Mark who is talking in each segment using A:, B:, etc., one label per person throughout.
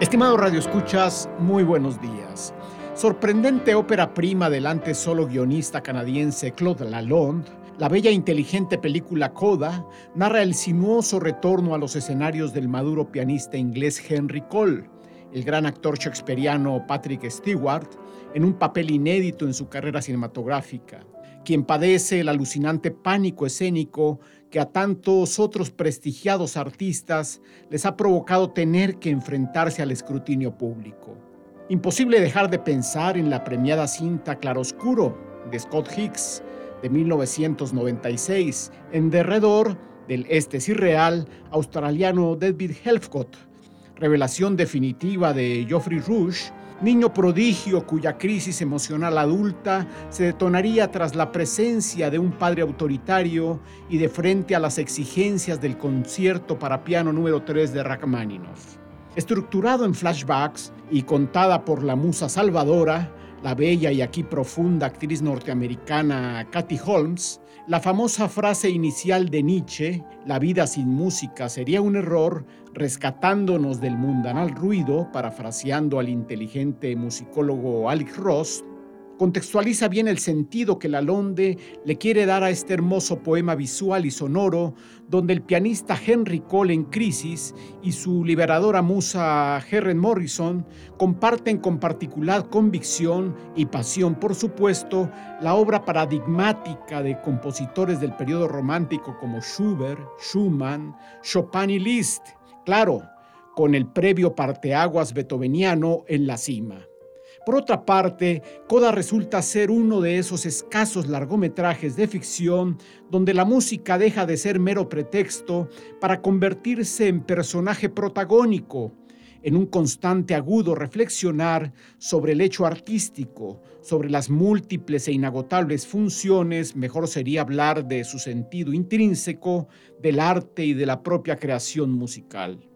A: Estimado Radio Escuchas, muy buenos días. Sorprendente ópera prima del antes solo guionista canadiense Claude Lalonde, la bella e inteligente película Coda narra el sinuoso retorno a los escenarios del maduro pianista inglés Henry Cole, el gran actor shakespeariano Patrick Stewart, en un papel inédito en su carrera cinematográfica, quien padece el alucinante pánico escénico que a tantos otros prestigiados artistas les ha provocado tener que enfrentarse al escrutinio público. Imposible dejar de pensar en la premiada cinta Claroscuro de Scott Hicks de 1996, en derredor del este irreal australiano David Helfgott, revelación definitiva de Geoffrey Rush, niño prodigio cuya crisis emocional adulta se detonaría tras la presencia de un padre autoritario y de frente a las exigencias del concierto para piano número 3 de Rachmaninoff. Estructurado en flashbacks y contada por la musa salvadora, la bella y aquí profunda actriz norteamericana Kathy Holmes, la famosa frase inicial de Nietzsche, la vida sin música sería un error, rescatándonos del mundanal ruido, parafraseando al inteligente musicólogo Alex Ross, contextualiza bien el sentido que Lalonde le quiere dar a este hermoso poema visual y sonoro, donde el pianista Henry Cole en crisis y su liberadora musa Herren Morrison comparten con particular convicción y pasión, por supuesto, la obra paradigmática de compositores del periodo romántico como Schubert, Schumann, Chopin y Liszt, claro, con el previo parteaguas beethoveniano en la cima. Por otra parte, Coda resulta ser uno de esos escasos largometrajes de ficción donde la música deja de ser mero pretexto para convertirse en personaje protagónico, en un constante agudo reflexionar sobre el hecho artístico, sobre las múltiples e inagotables funciones, mejor sería hablar de su sentido intrínseco, del arte y de la propia creación musical.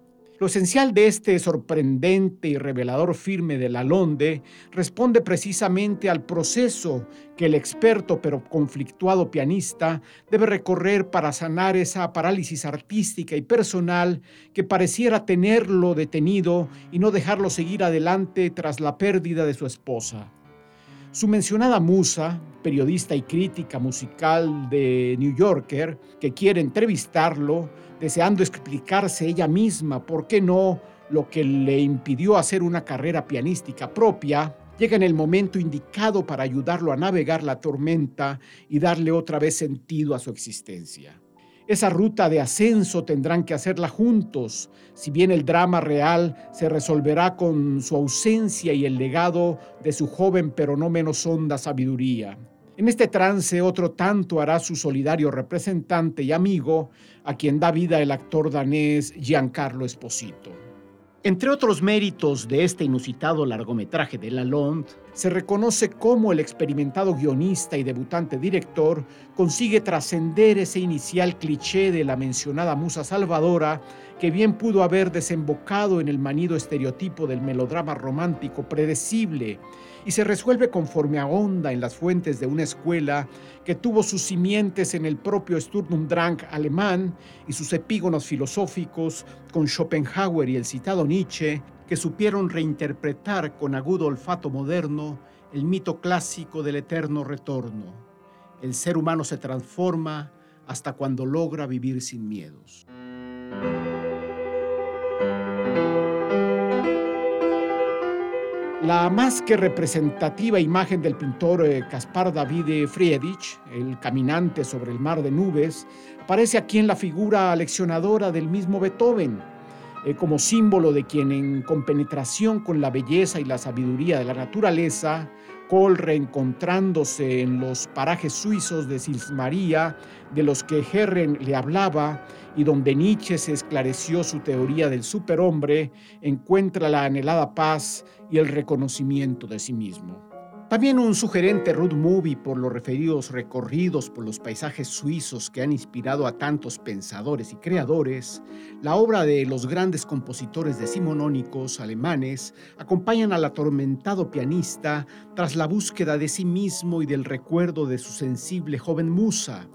A: Lo esencial de este sorprendente y revelador firme de Lalonde responde precisamente al proceso que el experto pero conflictuado pianista debe recorrer para sanar esa parálisis artística y personal que pareciera tenerlo detenido y no dejarlo seguir adelante tras la pérdida de su esposa. Su mencionada musa, periodista y crítica musical de New Yorker, que quiere entrevistarlo, deseando explicarse ella misma por qué no lo que le impidió hacer una carrera pianística propia, llega en el momento indicado para ayudarlo a navegar la tormenta y darle otra vez sentido a su existencia. Esa ruta de ascenso tendrán que hacerla juntos, si bien el drama real se resolverá con su ausencia y el legado de su joven pero no menos honda sabiduría. En este trance otro tanto hará su solidario representante y amigo, a quien da vida el actor danés Giancarlo Esposito. Entre otros méritos de este inusitado largometraje de Lalonde, se reconoce cómo el experimentado guionista y debutante director consigue trascender ese inicial cliché de la mencionada musa salvadora que bien pudo haber desembocado en el manido estereotipo del melodrama romántico predecible y se resuelve conforme ahonda en las fuentes de una escuela que tuvo sus simientes en el propio Sturm Drang alemán y sus epígonos filosóficos con Schopenhauer y el citado Nietzsche, que supieron reinterpretar con agudo olfato moderno el mito clásico del eterno retorno. El ser humano se transforma hasta cuando logra vivir sin miedos. La más que representativa imagen del pintor eh, Caspar David Friedrich, el caminante sobre el mar de nubes, aparece aquí en la figura leccionadora del mismo Beethoven, eh, como símbolo de quien en compenetración con la belleza y la sabiduría de la naturaleza Cole reencontrándose en los parajes suizos de Sils María, de los que Herren le hablaba y donde Nietzsche se esclareció su teoría del superhombre, encuentra la anhelada paz y el reconocimiento de sí mismo. También un sugerente road movie por los referidos recorridos por los paisajes suizos que han inspirado a tantos pensadores y creadores, la obra de los grandes compositores decimonónicos alemanes acompañan al atormentado pianista tras la búsqueda de sí mismo y del recuerdo de su sensible joven musa,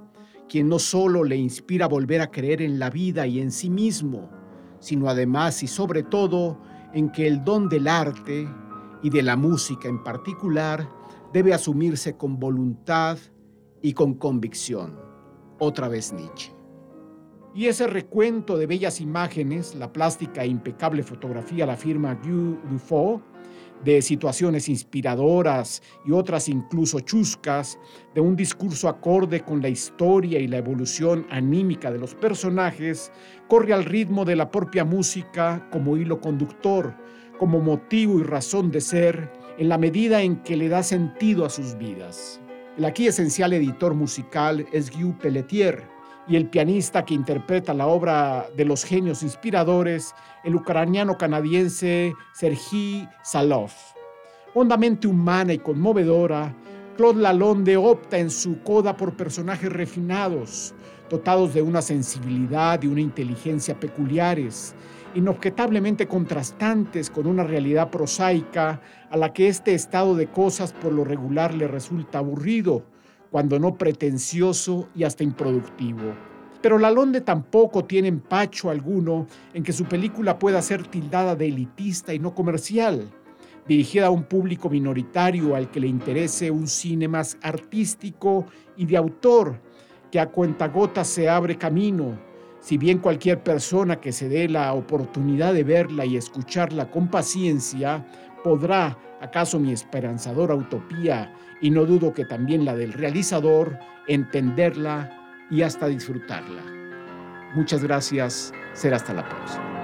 A: quien no solo le inspira a volver a creer en la vida y en sí mismo, sino además y sobre todo en que el don del arte y de la música en particular debe asumirse con voluntad y con convicción. Otra vez Nietzsche. Y ese recuento de bellas imágenes, la plástica e impecable fotografía la firma Guy Dufaux, de situaciones inspiradoras y otras incluso chuscas, de un discurso acorde con la historia y la evolución anímica de los personajes, corre al ritmo de la propia música como hilo conductor, como motivo y razón de ser, en la medida en que le da sentido a sus vidas. El aquí esencial editor musical es Guy Pelletier y el pianista que interpreta la obra de los genios inspiradores, el ucraniano canadiense Sergi Salov. Hondamente humana y conmovedora, Claude Lalonde opta en su coda por personajes refinados, dotados de una sensibilidad y una inteligencia peculiares, inobjetablemente contrastantes con una realidad prosaica a la que este estado de cosas por lo regular le resulta aburrido, cuando no pretencioso y hasta improductivo. Pero Lalonde tampoco tiene empacho alguno en que su película pueda ser tildada de elitista y no comercial, dirigida a un público minoritario al que le interese un cine más artístico y de autor, que a cuentagotas se abre camino, si bien cualquier persona que se dé la oportunidad de verla y escucharla con paciencia podrá, acaso mi esperanzadora utopía, y no dudo que también la del realizador, entenderla y hasta disfrutarla. Muchas gracias, será hasta la próxima.